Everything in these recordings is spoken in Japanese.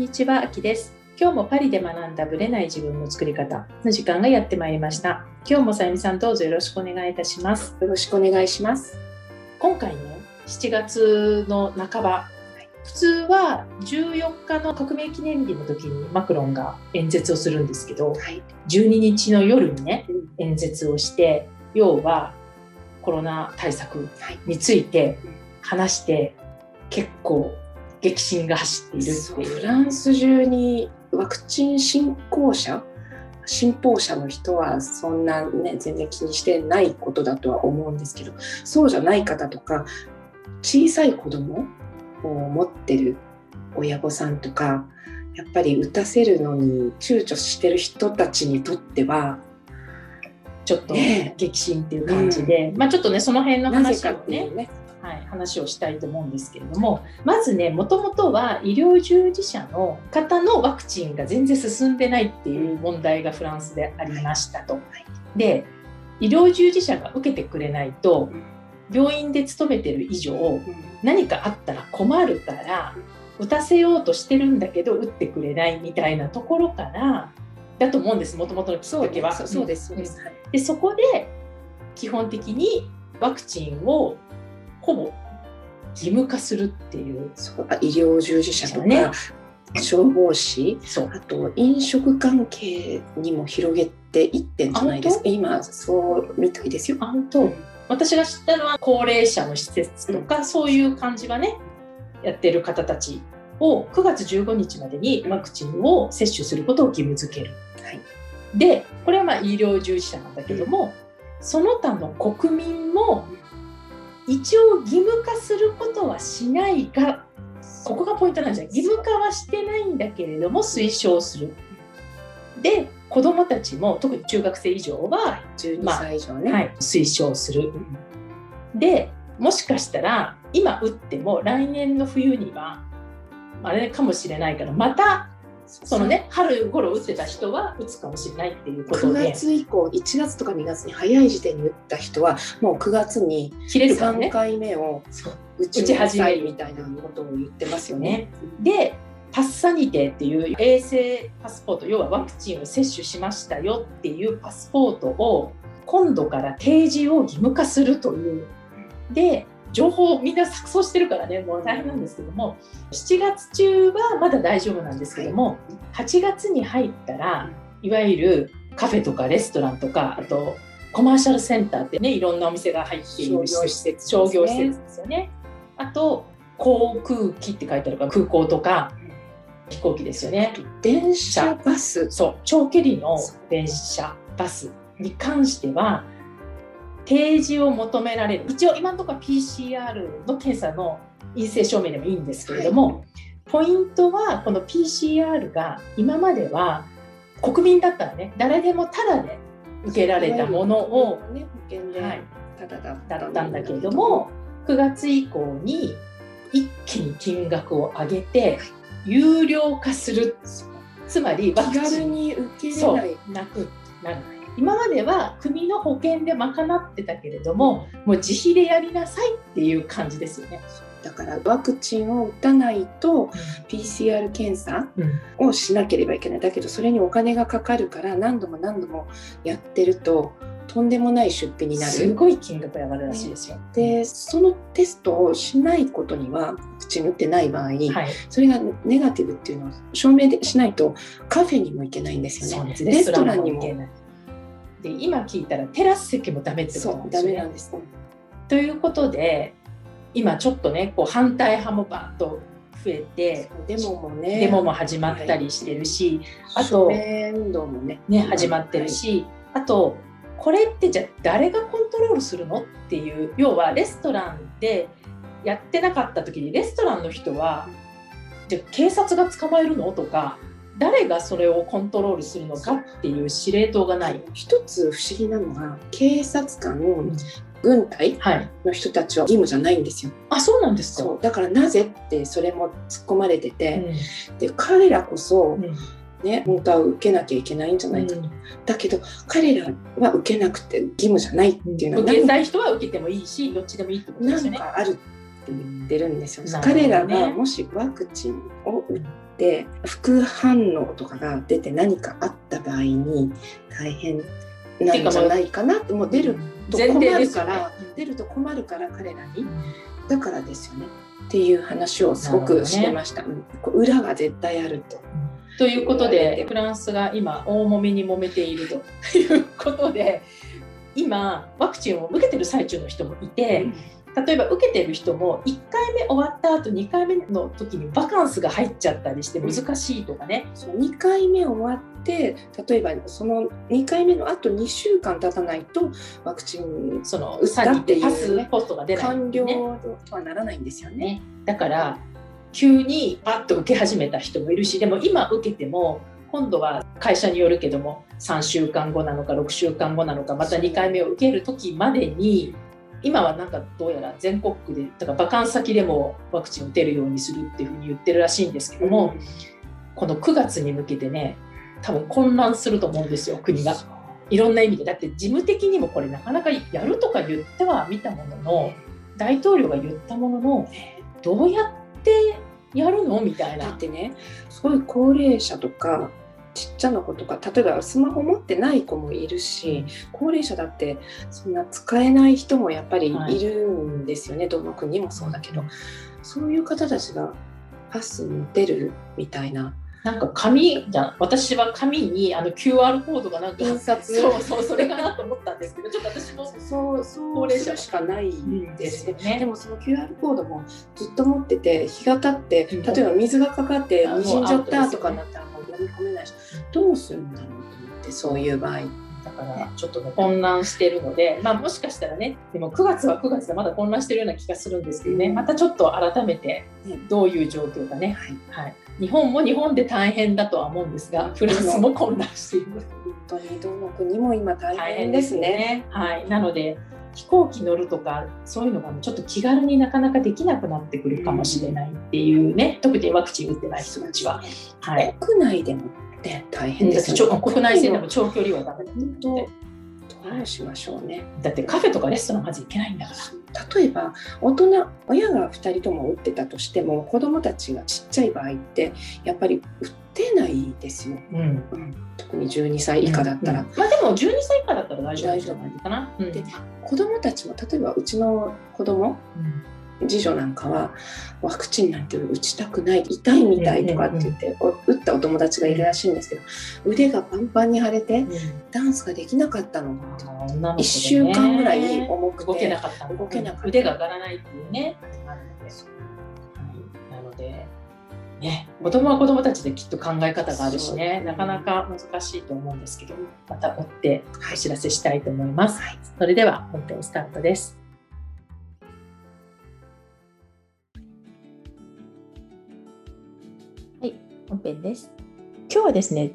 こんにちは、あきです。今日もパリで学んだブレない自分の作り方の時間がやってまいりました。今日もさゆみさんどうぞよろしくお願いいたします。よろしくお願いします。今回ね、7月の半ば、普通は14日の革命記念日の時にマクロンが演説をするんですけど、はい。12日の夜にね、うん演説をして、要はコロナ対策はい。について話して、結構激震が走っているっていう。フランス中にワクチン信仰者信奉者の人はそんなね全然気にしてないことだとは思うんですけどそうじゃない方とか小さい子供を持ってる親御さんとかやっぱり打たせるのに躊躇してる人たちにとってはちょっとね激震っていう感じで、まあちょっとねその辺の話をね。かっていうねはい、話をしたいと思うんですけれどもまずねもともとは医療従事者の方のワクチンが全然進んでないっていう問題がフランスでありましたと。で医療従事者が受けてくれないと病院で勤めてる以上何かあったら困るから打たせようとしてるんだけど打ってくれないみたいなところからだと思うんですもともとのきっかけは。そうそうですそうです、はいでそこで基本的にワクチンをほぼ義務化するっていうそうあ医療従事者とか、ね。消防士そう。あと飲食関係にも広げていってんじゃないですか。あ今そうみたいですよ。あ本当。私が知ったのは高齢者の施設とか、そういう感じはねやってる方たちを9月15日までにワクチンを接種することを義務付ける。はい。でこれはまあ医療従事者なんだけども、その他の国民も一応義務化することはしないがここがポイントなんですよ義務化はしてないんだけれども推奨する。で子どもたちも特に中学生以上は、12まあ歳以上ね。はい、推奨する。でもしかしたら今打っても来年の冬にはあれかもしれないからまたそのね。春頃打ってた人は打つかもしれないっていうこと9で月以降1月とか2月に早い時点に打った人はもう9月に切れるから3ね。回目を打ち始めるみたいなことを言ってますよね。でパッサニテっていう衛生パスポート要はワクチンを接種しましたよっていうパスポートを今度から提示を義務化するという。で情報をみんな錯綜してるからねもう大変なんですけども。7月中はまだ大丈夫なんですけども、8月に入ったらいわゆるカフェとかレストランとかあとコマーシャルセンターってねいろんなお店が入っている商業施設商業施設ですよね。あと航空機って書いてあるから空港とか飛行機ですよね。電車バス。そう長距離の電車バスに関しては提示を求められる。一応今のところは PCR の検査の陰性証明でもいいんですけれども、ポイントはこの PCR が今までは国民だったらね誰でもタダで受けられたものを、ね。保険ではい、ただったんだけれども。9月以降に一気に金額を上げて有料化する。つまりワク気チン。軽に受けれそない。う。なくなる今までは国の保険で賄ってたけれどももう自費でやりなさいっていう感じですよね。だからワクチンを打たないと PCR 検査うんをしなければいけないだけどそれにお金がかかるから何度も何度もやってるととんでもない出費になる。すごい金額が上がるらしいですよ。でそのテストをしないことにはワクチン打ってない場合、はい、それがネガティブっていうのを証明でしないとカフェにも行けないんですよね。レストランにもで今聞いたらテラス席もダメってことなんですよね。メなんです。ということで今ちょっとねこう反対派もバッと増えてデモもねデモも始まったりしてるし、あと署名運動もねね、始まってるし、あとこれってじゃあ誰がコントロールするのっていう要はレストランでやってなかった時にレストランの人はじゃあ警察が捕まえるの？とか誰がそれをコントロールするのかっていう司令塔がない。一つ不思議なのが警察官軍隊はい、の人たちは義務じゃないんですよ。あそうなんですか。だからなぜってそれも突っ込まれてて、うで彼らこそんうんね本当は受けなきゃいけないんじゃないかと、だけど彼らは受けなくて義務じゃないっていうのは受けたい人は受けてもいいしどっちでもいいってことで何すよね。かあるって言ってるんですよ。彼らがもしワクチンを打って副反応とかが出て何かあった場合に大変なんじゃないかなってもう出ると前困るから、出ると困るから彼らにだからですよね。っていう話をすごくしてました、うん。こう裏が絶対あると。ということでフランスが今大揉めに揉めていると。いうことで今ワクチンを受けてる最中の人もいて例えば受けてる人も1回目終わった後2回目の時にバカンスが入っちゃったりして難しいとかね、そう。2回目終わって例えばその2回目のあと2週間経たないとワクチンその打っていうねパスポートが出ない、完了ねとはならないんですよね。ね、だから急にパッと受け始めた人もいるしでも今受けても今度は会社によるけども3週間後なのか6週間後なのかまた2回目を受ける時までに今はなんかどうやら全国区でだからバカンス先でもワクチンを打てるようにするっていうふうに言ってるらしいんですけども、この9月に向けてね多分混乱すると思うんですよ国が。いろんな意味でだって事務的にもこれなかなかやるとか言ってはみたものの大統領が言ったもののどうやってやるのみたいな。だってねすごい高齢者とかちっちゃな子とか例えばスマホ持ってない子もいるし高齢者だってそんな使えない人もやっぱりいるんですよね、どの国もそうだけど。そういう方たちがパス持てるみたいな。なんか紙じゃ私は紙にあの QR コードがなんか印刷。そうそうそれかなと思ったんですけどちょっと私もそうそう高齢者。しかないんですね。ね。でもその QR コードもずっと持ってて日が経ってうん。例えば水がかかってあにじんじゃったとかになったらみ込めないしどうするんだろうと思ってそういう場合。だからちょっとね。混乱してるので、まあ、もしかしたらねでも9月は9月でまだ混乱してるような気がするんですけどね。またちょっと改めてどういう状況かね、はい、日本も日本で大変だとは思うんですがフランスも混乱している本当にどの国も今大変ですね。はい、なので飛行機乗るとかそういうのがちょっと気軽になかなかできなくなってくるかもしれないっていうね、特にワクチン打ってない人たちは。はい、国内でもね大変ですだって国内線でも長距離はダメだってどうしましょうね。だってカフェとかレストランまず行けないんだから。例えば大人親が2人とも打ってたとしても子どもたちがちっちゃい場合ってやっぱり打てないですよ、うん。うん、特に12歳以下だったら、うんまあでも12歳以下だったら大丈夫かな。うん。で子どもたちも例えばうちの子供うん次女なんかはワクチンなんて打ちたくない痛いみたいとかって言って、お打ったお友達がいるらしいんですけど腕がパンパンに腫れてダンスができなかったの。のね1週間ぐらい重く動けてなかったの。動けなかった。腕が上がらないっていうね。なのでね子供は子供たちできっと考え方があるしね。なかなか難しいと思うんですけどまた追ってお知らせしたいと思います、それでは本編スタートですはい。本編です。今日はですね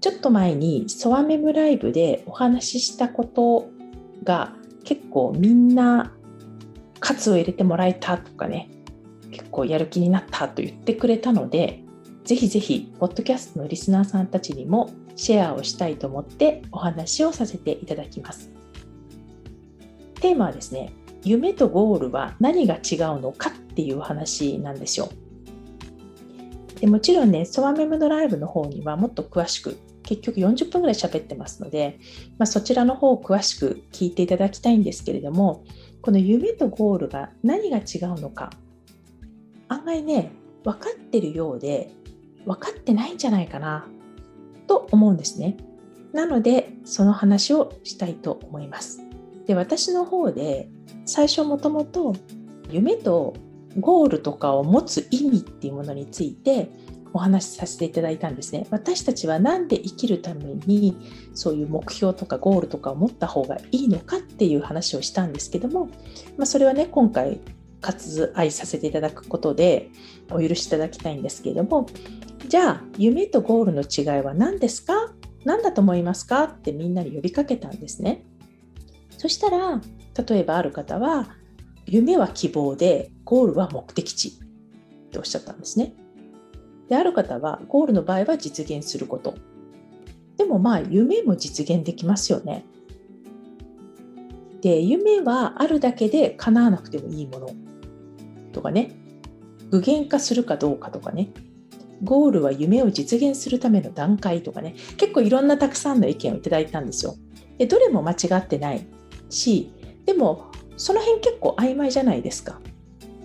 ちょっと前にソワメムライブでお話ししたことが結構みんな喝を入れてもらえたとかね結構やる気になったと言ってくれたのでぜひぜひポッドキャストのリスナーさんたちにもシェアをしたいと思ってお話をさせていただきます。テーマはですね夢とゴールは何が違うのかっていう話なんですよ。でもちろんねソワメムのライブの方にはもっと詳しく結局40分ぐらい喋ってますので、まあ、そちらの方を詳しく聞いていただきたいんですけれどもこの夢とゴールが何が違うのか案外ね分かってるようで分かってないんじゃないかなと思うんですね。なのでその話をしたいと思います。で私の方で最初もともと夢とゴールとかを持つ意味っていうものについてお話しさせていただいたんですね。私たちは何で生きるためにそういう目標とかゴールとかを持った方がいいのかっていう話をしたんですけども、まあ、それはね今回割愛させていただくことでお許しいただきたいんですけれどもじゃあ夢とゴールの違いは何ですか？何だと思いますか？ってみんなに呼びかけたんですね。そしたら例えばある方は夢は希望でゴールは目的地っておっしゃったんですね。である方はゴールの場合は実現すること。でもまあ夢も実現できますよね。で夢はあるだけで叶わなくてもいいもの。とかね具現化するかどうかとかねゴールは夢を実現するための段階とかね結構いろんなたくさんの意見をいただいたんですよ。でどれも間違ってないしでもその辺結構曖昧じゃないですか。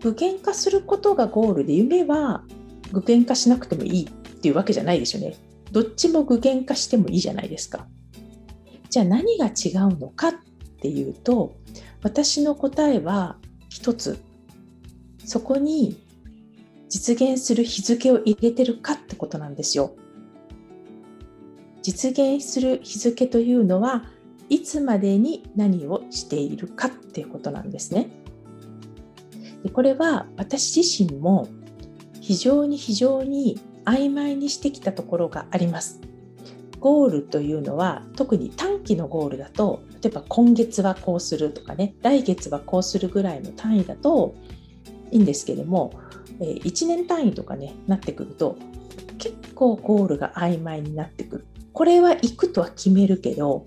具現化することがゴールで夢は具現化しなくてもいいっていうわけじゃないですよね。どっちも具現化してもいいじゃないですか。じゃあ何が違うのかっていうと私の答えは一つそこに実現する日付を入れてるかってことなんですよ。実現する日付というのはいつまでに何をしているかっていうことなんですね。でこれは私自身も非常に非常に曖昧にしてきたところがあります。ゴールというのは特に短期のゴールだと例えば今月はこうするとかね来月はこうするぐらいの単位だといいんですけども1年単位とかねなってくると結構ゴールが曖昧になってくるこれは行くとは決めるけど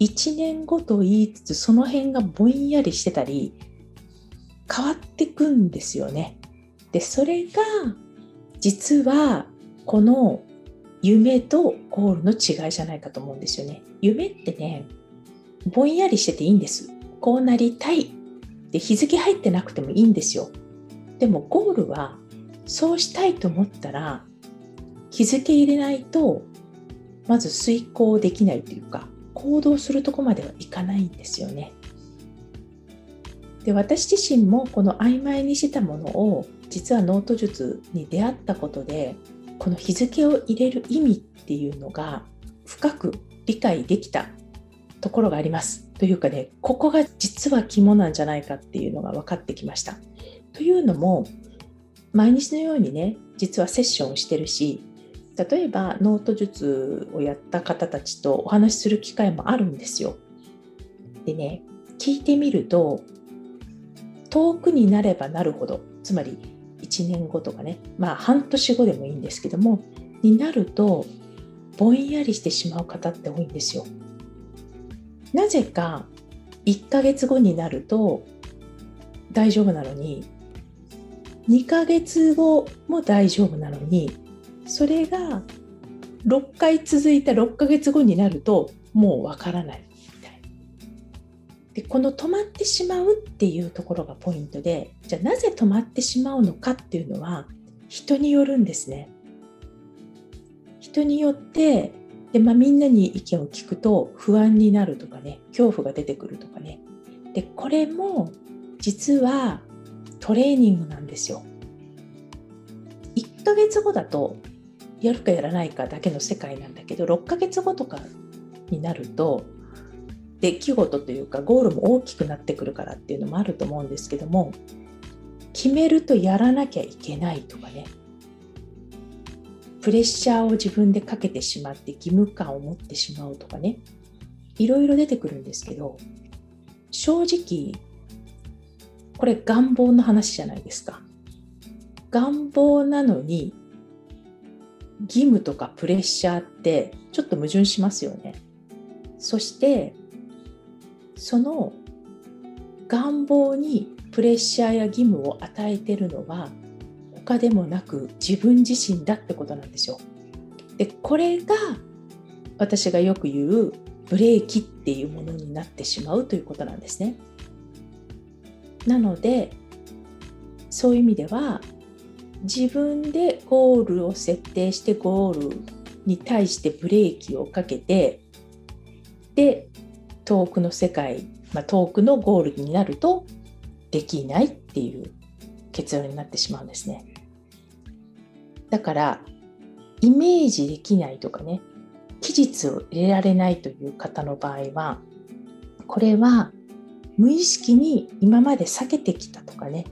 1年後と言いつつその辺がぼんやりしてたり変わってくんですよね。でそれが実はこの夢とゴールの違いじゃないかと思うんですよね。夢ってねぼんやりしてていいんです。こうなりたいで日付入ってなくてもいいんですよ。でもゴールはそうしたいと思ったら日付入れないとまず遂行できないというか行動するとこまではいかないんですよね。で私自身もこの曖昧にしてたものを実はノート術に出会ったことでこの日付を入れる意味っていうのが深く理解できたところがあります。というかねここが実は肝なんじゃないかっていうのが分かってきました。というのも毎日のようにね実はセッションをしてるし例えばノート術をやった方たちとお話しする機会もあるんですよ。でね聞いてみると遠くになればなるほどつまり1年後とかねまあ半年後でもいいんですけどもになるとぼんやりしてしまう方って多いんですよ。なぜか1ヶ月後になると大丈夫なのに2ヶ月後も大丈夫なのにそれが6回続いた6ヶ月後になるともうわからない。みたいでこの止まってしまうっていうところがポイントでじゃあなぜ止まってしまうのかっていうのは人によるんですね。人によってで、まあ、みんなに意見を聞くと不安になるとかね恐怖が出てくるとかね。でこれも実はトレーニングなんですよ。1ヶ月後だとやるかやらないかだけの世界なんだけど6ヶ月後とかになると出来事というかゴールも大きくなってくるからっていうのもあると思うんですけども決めるとやらなきゃいけないとかねプレッシャーを自分でかけてしまって義務感を持ってしまうとかねいろいろ出てくるんですけど正直これ願望の話じゃないですか。願望なのに義務とかプレッシャーってちょっと矛盾しますよね。そしてその願望にプレッシャーや義務を与えてるのは他でもなく自分自身だってことなんですよ。でこれが私がよく言うブレーキっていうものになってしまうということなんですね。なのでそういう意味では自分でゴールを設定してゴールに対してブレーキをかけてで遠くの世界、まあ、遠くのゴールになるとできないっていう結論になってしまうんですね。だからイメージできないとかね期日を入れられないという方の場合はこれは無意識に今まで避けてきたとかね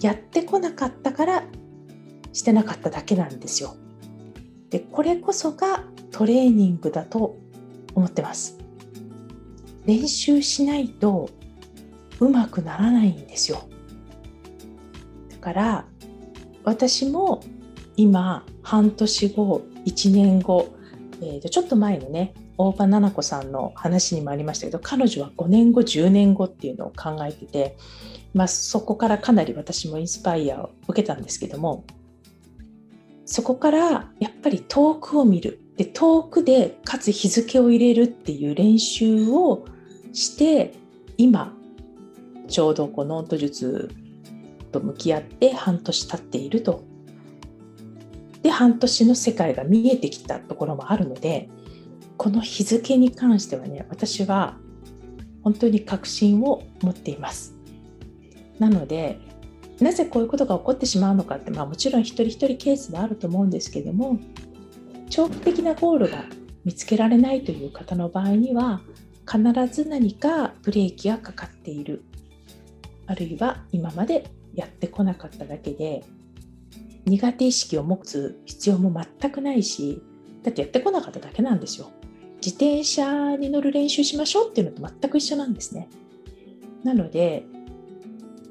やってこなかったからしてなかっただけなんですよ。でこれこそがトレーニングだと思ってます。練習しないとうまくならないんですよ。だから私も今半年後1年後、えー、とちょっと前のね大場奈々子さんの話にもありましたけど彼女は5年後10年後っていうのを考えてて、まあ、そこからかなり私もインスパイアを受けたんですけどもそこからやっぱり遠くを見るで遠くでかつ日付を入れるっていう練習をして今ちょうどこのノート術と向き合って半年経っていると。で半年の世界が見えてきたところもあるのでこの日付に関してはね私は本当に確信を持っています。なのでなぜこういうことが起こってしまうのかって、まあ、もちろん一人一人ケースもあると思うんですけども長期的なゴールが見つけられないという方の場合には必ず何かブレーキがかかっている。あるいは今までやってこなかっただけで苦手意識を持つ必要も全くないしだってやってこなかっただけなんですよ。自転車に乗る練習しましょうっていうのと全く一緒なんですね。なので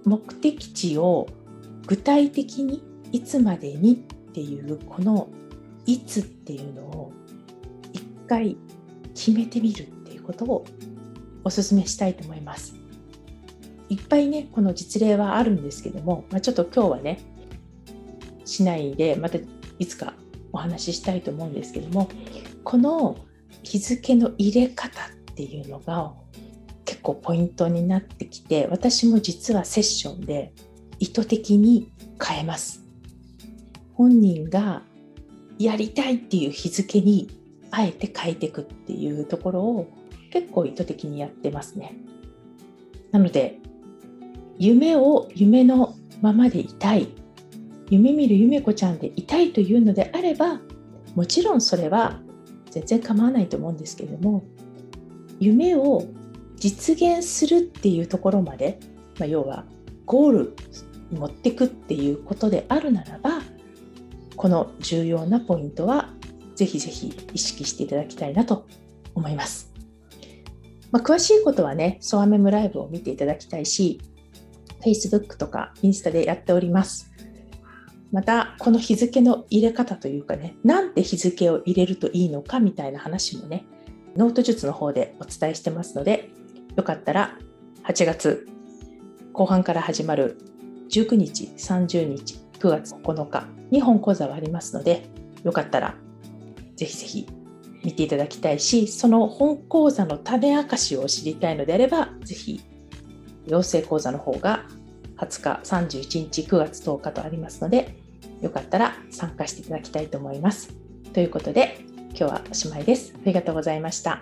目的地を具体的にいつまでにっていうこのいつっていうのを一回決めてみるっていうことをお勧めしたいと思います。いっぱいねこの実例はあるんですけども、まあ、ちょっと今日はねしないでまたいつかお話ししたいと思うんですけどもこの日付の入れ方っていうのが構ポイントになってきて私も実はセッションで意図的に変えます。本人がやりたいっていう日付にあえて変えていくっていうところを結構意図的にやってますね。なので夢を夢のままでいたい。夢見る夢子ちゃんでいたいというのであればもちろんそれは全然構わないと思うんですけれども夢を実現するっていうところまで、まあ、要はゴールに持っていくっていうことであるならばこの重要なポイントはぜひぜひ意識していただきたいなと思います。まあ、詳しいことはね、ソアメムライブを見ていただきたいし、Facebook とかインスタでやっております。また、この日付の入れ方というかね、なんて日付を入れるといいのかみたいな話もね、ノート術の方でお伝えしてますので、よかったら8月後半から始まる19日、30日、9月9日、2本講座はありますので、よかったらぜひぜひ見ていただきたいし、その本講座の種明かしを知りたいのであれば、ぜひ養成講座の方が20日、31日、9月10日とありますので、よかったら参加していただきたいと思います。ということで、今日はおしまいです。ありがとうございました。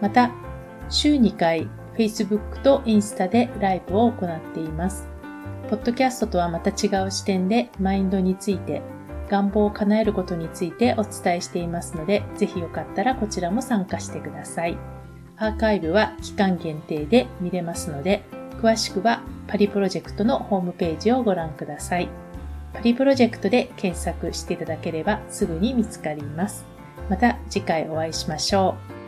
また、週2回 Facebook とインスタでライブを行っています。ポッドキャストとはまた違う視点でマインドについて、願望を叶えることについてお伝えしていますので、ぜひよかったらこちらも参加してください。アーカイブは期間限定で見れますので、詳しくはパリプロジェクトのホームページをご覧ください。パリプロジェクトで検索していただければすぐに見つかります。また次回お会いしましょう。